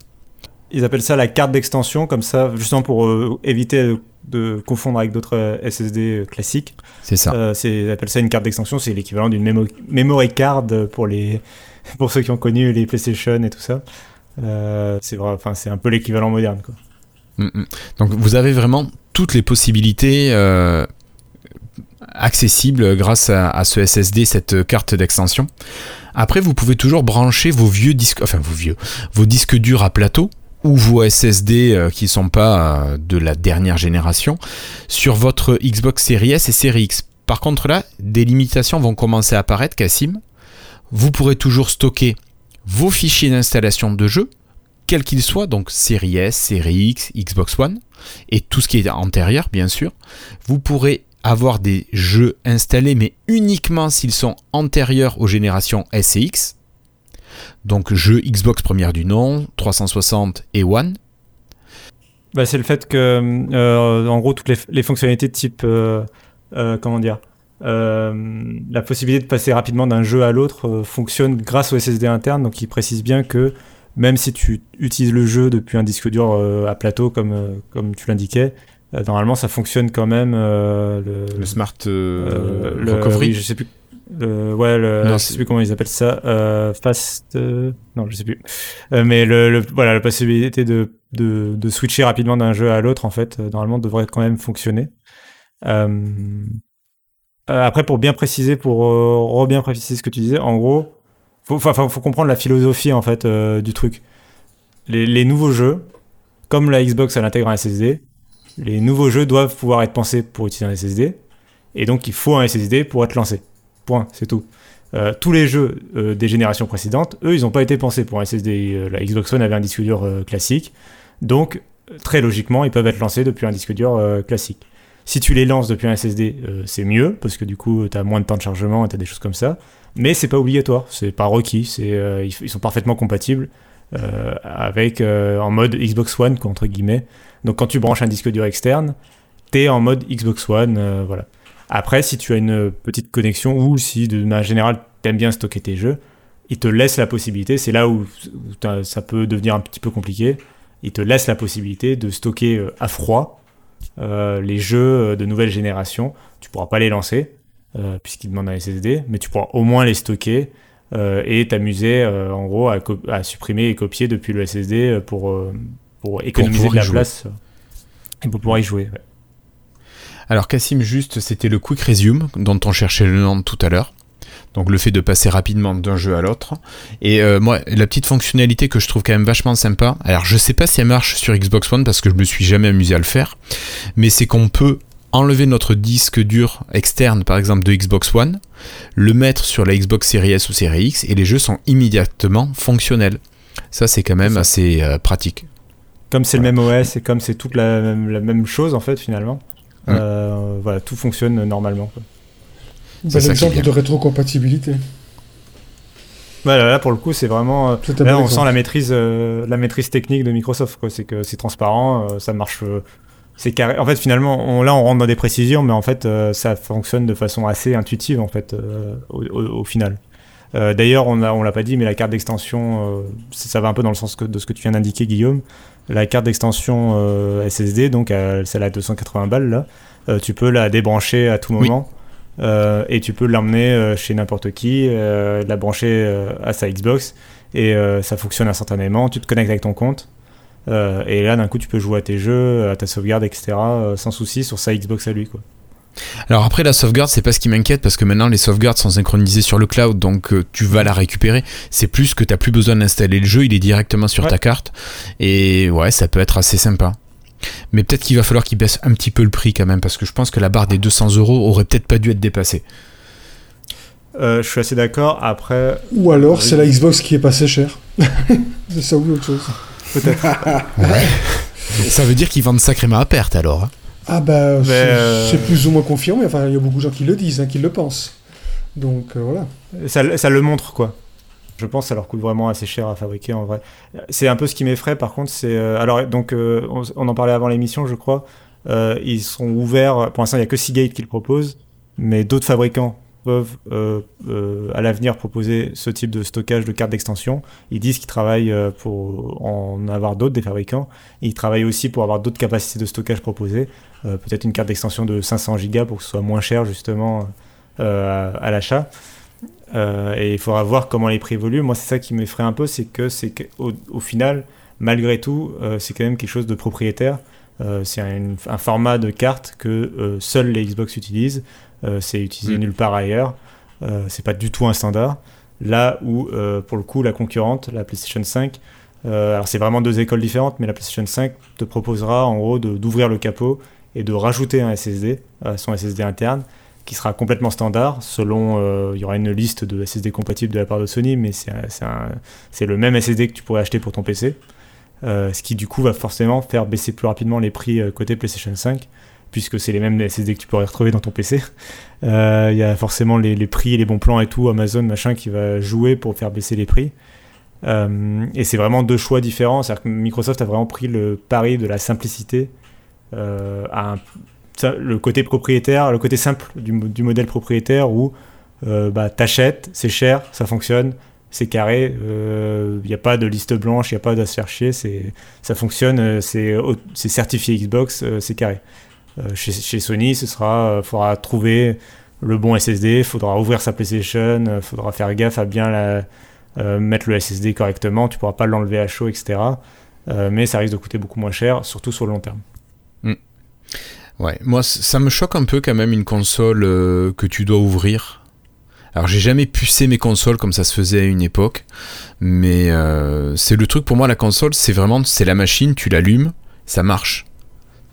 Ils appellent ça la carte d'extension, comme ça, justement pour euh, éviter de confondre avec d'autres euh, SSD classiques. C'est ça. ils appellent ça une carte d'extension, c'est l'équivalent d'une memory card pour les, pour ceux qui ont connu les PlayStation et tout ça. Euh, c'est un peu l'équivalent moderne quoi. Mm, mm. Donc vous avez vraiment toutes les possibilités euh, accessibles grâce à, ce SSD, cette carte d'extension. Après, vous pouvez toujours brancher vos vieux disques, enfin vos vieux, vos disques durs à plateau ou vos SSD qui sont pas de la dernière génération sur votre Xbox Series S et Series X. Par contre là, des limitations vont commencer à apparaître, Cassim. Vous pourrez toujours stocker vos fichiers d'installation de jeu, quels qu'ils soient, donc Series S, Series X, Xbox One, et tout ce qui est antérieur, bien sûr. Vous pourrez avoir des jeux installés, mais uniquement s'ils sont antérieurs aux générations S et X. Donc jeux Xbox première du nom, 360 et One. Bah, c'est le fait que, euh, en gros, toutes les, fonctionnalités de type, euh, euh, comment dire, la possibilité de passer rapidement d'un jeu à l'autre fonctionne grâce au SSD interne. Donc, il précise bien que même si tu utilises le jeu depuis un disque dur euh, à plateau comme, euh, comme tu l'indiquais, euh, normalement ça fonctionne quand même. le, le, smart recovery Je sais plus. Ouais, le, je sais plus comment ils appellent ça. fast. non, je sais plus. mais le, voilà, la possibilité de, de, de switcher rapidement d'un jeu à l'autre, en fait, normalement devrait quand même fonctionner. après, pour bien préciser, pour bien préciser ce que tu disais, en gros, faut, faut, faut comprendre la philosophie en fait euh, du truc. Les, nouveaux jeux, comme la Xbox elle intègre un SSD, les nouveaux jeux doivent pouvoir être pensés pour utiliser un SSD, et donc il faut un SSD pour être lancé. Point, c'est tout. Euh, tous les jeux euh, des générations précédentes, eux, ils n'ont pas été pensés pour un SSD. la Xbox One avait un disque dur classique, donc très logiquement, ils peuvent être lancés depuis un disque dur classique. Si tu les lances depuis un SSD, c'est mieux, parce que du coup, tu as moins de temps de chargement et tu as des choses comme ça mais c'est pas obligatoire, c'est pas requis, c'est, euh, ils, sont parfaitement compatibles euh, avec euh, en mode Xbox One entre guillemets. Donc quand tu branches un disque dur externe, t'es en mode Xbox One, voilà. Après, si tu as une petite connexion ou si de manière générale t'aimes bien stocker tes jeux, il te laisse la possibilité, c'est là où, ça peut devenir un petit peu compliqué, il te laisse la possibilité de stocker à froid les jeux de nouvelle génération. Tu pourras pas les lancer, euh, puisqu'il demande un SSD, mais tu pourras au moins les stocker euh, et t'amuser euh, en gros à, supprimer et copier depuis le SSD pour, pour économiser de la place et pour pouvoir y jouer. Alors Cassim, juste, c'était le Quick Resume dont on cherchait le nom tout à l'heure. Donc le fait de passer rapidement d'un jeu à l'autre. Et moi, la petite fonctionnalité que je trouve quand même vachement sympa, alors je sais pas si elle marche sur Xbox One parce que je me suis jamais amusé à le faire, mais c'est qu'on peut enlever notre disque dur externe, par exemple de Xbox One, le mettre sur la Xbox Series S ou Series X, et les jeux sont immédiatement fonctionnels. Ça, c'est quand même assez euh, pratique. Comme c'est le même OS et comme c'est toute la, même chose, en fait, finalement, euh, voilà, tout fonctionne normalement. C'est l'exemple de rétrocompatibilité. Voilà, là pour le coup c'est vraiment euh, là on sent la maîtrise la maîtrise technique de Microsoft c'est que c'est transparent ça marche c'est carré. En fait, finalement, là, on rentre dans des précisions, mais en fait, euh, ça fonctionne de façon assez intuitive, en fait, euh, au, final. Euh, d'ailleurs, on on l'a pas dit, mais la carte d'extension, ça, va un peu dans le sens de ce que tu viens d'indiquer, Guillaume. La carte d'extension SSD, donc celle à 280 balles, là, tu peux la débrancher à tout moment. et tu peux l'emmener chez n'importe qui, la brancher à sa Xbox, et ça fonctionne instantanément. Tu te connectes avec ton compte, euh, et là, d'un coup, tu peux jouer à tes jeux, à ta sauvegarde, etc., euh, sans souci sur sa Xbox à lui, quoi. Alors après la sauvegarde c'est pas ce qui m'inquiète parce que maintenant les sauvegardes sont synchronisées sur le cloud donc euh, tu vas la récupérer. C'est plus que t'as plus besoin d'installer le jeu, il est directement sur ta carte et ouais ça peut être assez sympa. Mais peut-être qu'il va falloir qu'il baisse un petit peu le prix quand même parce que je pense que la barre des 200 euros aurait peut-être pas dû être dépassée. je suis assez d'accord. Après. Ou alors c'est la Xbox qui est passée cher. c'est ça ou autre chose peut-être. Ça veut dire qu'ils vendent sacrément à perte alors. Ah bah euh, c'est plus ou moins confirmé. Enfin, il y a beaucoup de gens qui le disent, hein, qui le pensent. Donc euh, voilà. Ça, ça, le montre quoi. Je pense que ça leur coûte vraiment assez cher à fabriquer en vrai. C'est un peu ce qui m'effraie par contre. C'est euh, alors donc on, on, en parlait avant l'émission, je crois. ils sont ouverts. Pour l'instant, il y a que Seagate qui le propose, mais d'autres fabricants peuvent euh, euh, à l'avenir proposer ce type de stockage de cartes d'extension. Ils disent qu'ils travaillent euh, pour en avoir d'autres, des fabricants. ils travaillent aussi pour avoir d'autres capacités de stockage proposées. Peut-être une carte d'extension de 500 Go pour que ce soit moins cher justement à, l'achat. et il faudra voir comment les prix évoluent. Moi, c'est ça qui m'effraie un peu, c'est que c'est au final, malgré tout, c'est quand même quelque chose de propriétaire. C'est un, un, format de carte que seuls les Xbox utilisent. Euh, c'est utilisé mm. nulle part ailleurs. Euh, c'est pas du tout un standard. Là où, euh, pour le coup, la concurrente, la PlayStation 5, alors c'est vraiment deux écoles différentes, mais la PlayStation 5 te proposera en gros d'ouvrir le capot et de rajouter un SSD à son SSD interne qui sera complètement standard. Selon, il y aura une liste de SSD compatibles de la part de Sony, mais c'est le même SSD que tu pourrais acheter pour ton PC. Ce qui du coup va forcément faire baisser plus rapidement les prix côté PlayStation 5 puisque c'est les mêmes SSD que tu pourrais retrouver dans ton PC. Euh, il y a forcément les, prix, les bons plans et tout, Amazon, machin, qui va jouer pour faire baisser les prix. Euh, et c'est vraiment deux choix différents. C'est-à-dire que Microsoft a vraiment pris le pari de la simplicité euh, le côté propriétaire, le côté simple du, modèle propriétaire où bah, t'achètes, c'est cher, ça fonctionne, c'est carré, il n'y a pas de liste blanche, il n'y a pas de se faire chier, ça fonctionne, c'est certifié Xbox, c'est carré. Euh, chez, Sony, ce sera, euh, faudra trouver le bon SSD, faudra ouvrir sa PlayStation, euh, faudra faire gaffe à bien mettre le SSD correctement, tu pourras pas l'enlever à chaud, etc. mais ça risque de coûter beaucoup moins cher, surtout sur le long terme. Hmm. Ouais, moi ça me choque un peu quand même une console que tu dois ouvrir. Alors j'ai jamais pucé mes consoles comme ça se faisait à une époque, mais c'est le truc pour moi la console, c'est vraiment c'est la machine, tu l'allumes, ça marche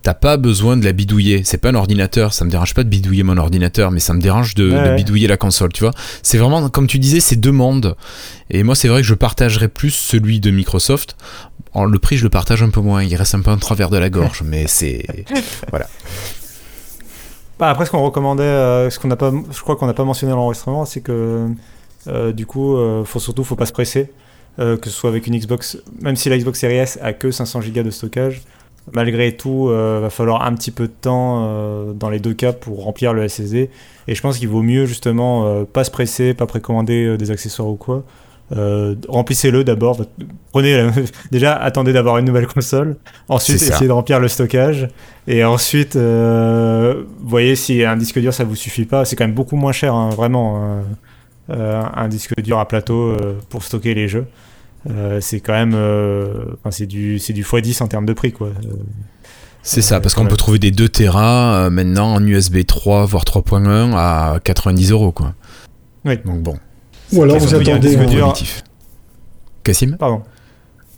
t'as pas besoin de la bidouiller. C'est pas un ordinateur, ça me dérange pas de bidouiller mon ordinateur, mais ça me dérange de, bidouiller la console, tu vois. C'est vraiment, comme tu disais, c'est deux mondes. Et moi, c'est vrai que je partagerais plus celui de Microsoft. En, le prix, je le partage un peu moins. Il reste un peu un travers de la gorge, mais c'est. voilà. Bah, après, ce qu'on recommandait, euh, ce qu'on n'a pas, je crois qu'on n'a pas mentionné l'enregistrement, c'est que euh, du coup, euh, faut surtout, faut pas se presser. que ce soit avec une Xbox, même si la Xbox Series S a que 500 Go de stockage, malgré tout, va falloir un petit peu de temps dans les deux cas pour remplir le SSD. Et je pense qu'il vaut mieux justement pas se presser, pas précommander des accessoires ou quoi. Remplissez-le d'abord. Prenez déjà, attendez d'avoir une nouvelle console. Ensuite, essayez de remplir le stockage. Et ensuite, voyez si un disque dur ça vous suffit pas. C'est quand même beaucoup moins cher, hein, vraiment, un disque dur à plateau pour stocker les jeux. Euh, c'est quand même euh, c'est du c'est du x10 en termes de prix quoi c'est ça, parce qu'on peut trouver des 2 Tera euh, maintenant en USB 3 voire 3.1 à 90 euros quoi. Oui. Donc bon. Ou alors vous attendez un dur. Cassim Pardon.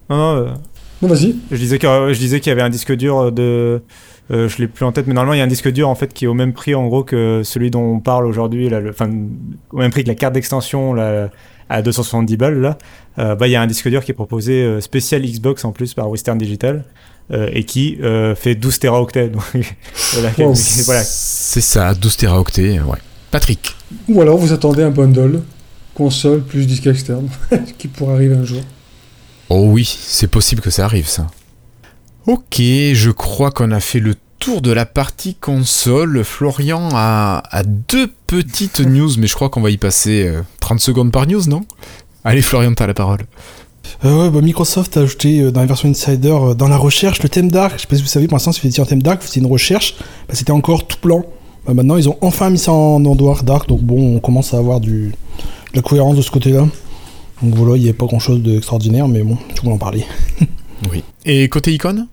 Non, non, vas-y. Je disais que je disais qu'il y avait un disque dur de je l'ai plus en tête, mais normalement il y a un disque dur en fait qui est au même prix en gros que celui dont on parle aujourd'hui, enfin au même prix que la carte d'extension, la, à 270 balles là, euh, bah il y a un disque dur qui est proposé euh, spécial Xbox en plus par Western Digital. Euh, et qui fait 12 teraoctets. voilà, C'est ça, 12 teraoctets, ouais. Patrick. Ou alors vous attendez un bundle, console plus disque externe, qui pourrait arriver un jour. Oh oui, c'est possible que ça arrive ça. Ok, je crois qu'on a fait le tour de la partie console. Florian a, a deux petites news, mais je crois qu'on va y passer 30 secondes par news, non? Allez, Florian, t'as la parole. Euh, ouais, bah, Microsoft a ajouté euh, dans la version Insider, euh, dans la recherche, le thème dark. Je sais pas si vous savez, pour l'instant, si vous étiez en thème dark, c'était une recherche, bah, c'était encore tout blanc. Bah, maintenant, ils ont enfin mis ça en noir dark, donc bon, on commence à avoir du, la cohérence de ce côté-là. Donc voilà, il n'y a pas grand-chose d'extraordinaire, mais bon, tu voulais en parler. oui. Et côté icône?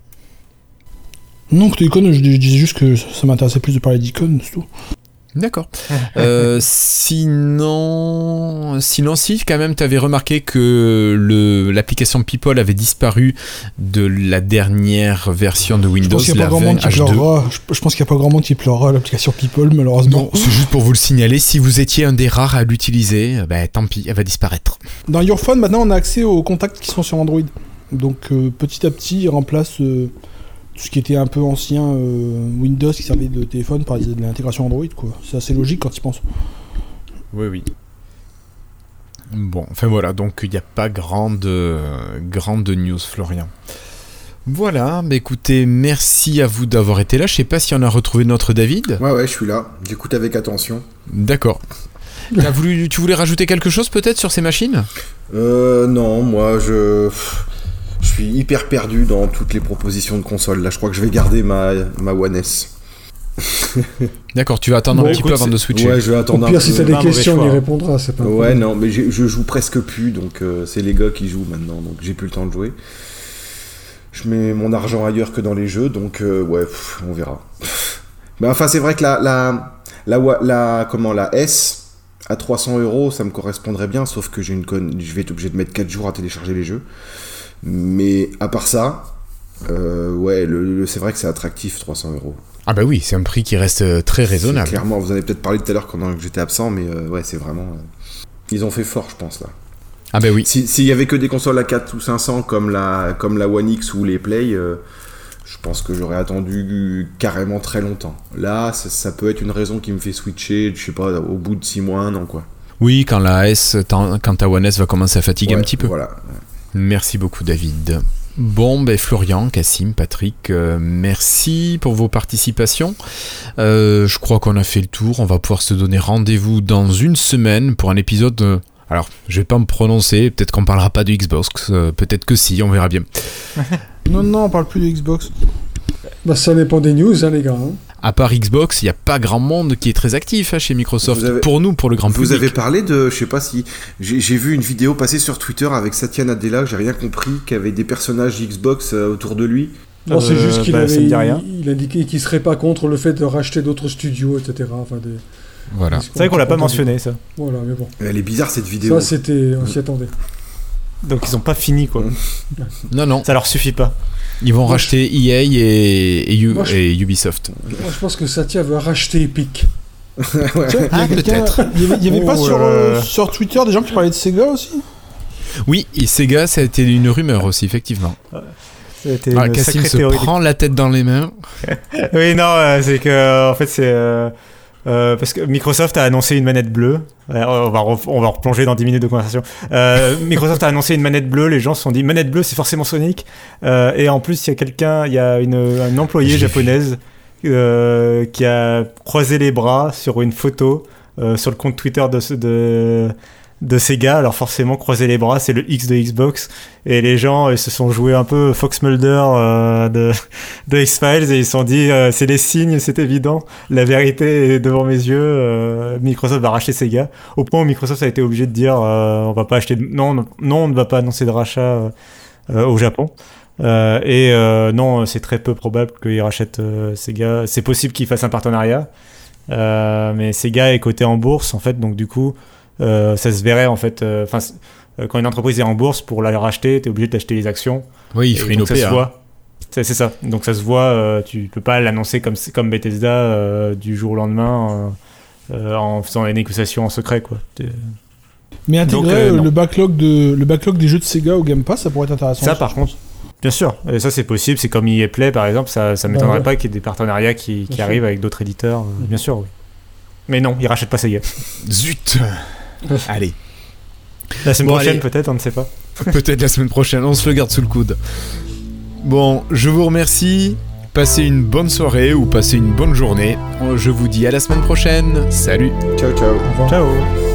Non, côté icône, je, je, disais juste que ça m'intéressait plus de parler d'icône, c'est tout. D'accord. Euh, sinon, sinon, si quand même, tu avais remarqué que l'application People avait disparu de la dernière version de Windows. Je pense qu'il n'y a, pas grand monde qui pleurera. Je, pense qu'il a pas grand monde qui pleurera l'application People, malheureusement. c'est juste pour vous le signaler. Si vous étiez un des rares à l'utiliser, ben, tant pis, elle va disparaître. Dans Your Phone, maintenant, on a accès aux contacts qui sont sur Android. Donc, euh, petit à petit, il remplace. Euh, ce qui était un peu ancien euh, Windows qui servait de téléphone par de l'intégration Android quoi. C'est assez logique quand tu penses. Oui oui. Bon, enfin voilà, donc il n'y a pas grande, grande news, Florian. Voilà, bah écoutez, merci à vous d'avoir été là. Je sais pas si on a retrouvé notre David. Ouais, ouais, je suis là. J'écoute avec attention. D'accord. voulu, tu voulais rajouter quelque chose peut-être sur ces machines? Euh, non, moi je je suis hyper perdu dans toutes les propositions de console. Là, je crois que je vais garder ma, ma One S. D'accord, tu vas attendre un petit peu avant de switcher. Ouais, je vais attendre Au pire, si t'as des questions, on y répondra. C'est pas ouais, non, mais je joue presque plus, donc euh, c'est les gars qui jouent maintenant, donc j'ai plus le temps de jouer. Je mets mon argent ailleurs que dans les jeux, donc euh, ouais, on verra. mais enfin, c'est vrai que la, la, la, la, comment, la S à 300 euros, ça me correspondrait bien, sauf que j'ai une conne, je vais être obligé de mettre 4 jours à télécharger les jeux. Mais à part ça, ouais, le, c'est vrai que c'est attractif, 300 euros. Ah bah oui, c'est un prix qui reste très raisonnable. Clairement, vous en avez peut-être parlé tout à l'heure quand j'étais absent, mais ouais, c'est vraiment... ils ont fait fort, je pense, là. Ah bah oui. S'il y avait que des consoles à 4 ou 500 comme la, comme la One X ou les Play, je pense que j'aurais attendu carrément très longtemps. Là, ça, peut être une raison qui me fait switcher, je sais pas, au bout de 6 mois, un an, quoi. Oui, quand la S, quand ta One S va commencer à fatiguer un petit peu. Voilà. Merci beaucoup, David. Bon, ben Florian, Cassim, Patrick, euh, merci pour vos participations. Euh, je crois qu'on a fait le tour. On va pouvoir se donner rendez-vous dans une semaine pour un épisode. Euh, alors, je vais pas me prononcer. Peut-être qu'on parlera pas de Xbox. peut-être que si. On verra bien. Non, non, on parle plus de Xbox. Bah, ça dépend des news, hein, les gars. Hein. À part Xbox, il n'y a pas grand monde qui est très actif hein, chez Microsoft. Pour nous, pour le grand vous public. Vous avez parlé de, je sais pas si, j'ai vu une vidéo passer sur Twitter avec Satya Nadella, j'ai rien compris, qu'il y avait des personnages Xbox euh, autour de lui. Non, c'est juste euh, qu'il bah, il, il indiquait qu'il serait pas contre le fait de racheter d'autres studios, etc. Enfin, des... Voilà. C'est vrai qu'on l'a pas mentionné ça. Voilà, mais bon. Elle est bizarre cette vidéo. Ça, c'était, on s'y attendait. Donc ils ont pas fini quoi. non, non. Ça leur suffit pas. Ils vont racheter EA et, et, Ubisoft. Moi je pense que Satya veut racheter Epic. ah, peut-être. Il y avait, pas oh sur, euh, sur Twitter des gens qui parlaient de Sega aussi? Oui, et Sega, ça a été une rumeur aussi, effectivement. Ah, Cassim se prend la tête dans les mains. oui, non, euh, c'est que en fait c'est euh, euh, parce que Microsoft a annoncé une manette bleue. Euh, on, va on va replonger dans 10 minutes de conversation. Euh, Microsoft a annoncé une manette bleue. Les gens se sont dit manette bleue, c'est forcément Sonic. et en plus, il y a quelqu'un, il y a une, une employée japonaise qui a croisé les bras sur une photo sur le compte Twitter de, de de Sega. Alors forcément, croiser les bras, c'est le X de Xbox. Et les gens ils se sont joués un peu Fox Mulder euh, de, de X-Files et ils se sont dit, euh, c'est les signes, c'est évident. La vérité est devant mes yeux. Euh, Microsoft va racheter Sega. Au point où Microsoft a été obligé de dire, on va pas acheter... Non, non, on ne va pas annoncer de rachat au Japon. et non, c'est très peu probable qu'ils rachètent Sega. C'est possible qu'ils fassent un partenariat. mais Sega est coté en bourse, en fait, donc du coup... Euh, ça se verrait en fait. Euh, enfin, euh, quand une entreprise est en bourse, pour la racheter, tu es obligé d'acheter les actions. Oui, il faut une OPA. C'est ça. Donc ça se voit, tu peux pas l'annoncer comme, comme Bethesda du jour au lendemain en faisant les négociations en secret. Quoi. Mais intégrer le, backlog de, le backlog des jeux de Sega au Game Pass, ça pourrait être intéressant. Ça, par contre, bien sûr. Et ça, c'est possible. C'est comme EA Play, par exemple. Ça ne m'étonnerait pas qu'il y ait des partenariats qui, qui arrivent avec d'autres éditeurs. Mhm. Bien sûr, oui. Mais non, ils rachètent pas Sega. Zut Allez. La semaine prochaine, peut-être, on ne sait pas. peut-être la semaine prochaine, on se le garde sous le coude. Bon, je vous remercie. Passez une bonne soirée ou passez une bonne journée. Je vous dis à la semaine prochaine. Salut. Ciao, ciao. Ciao.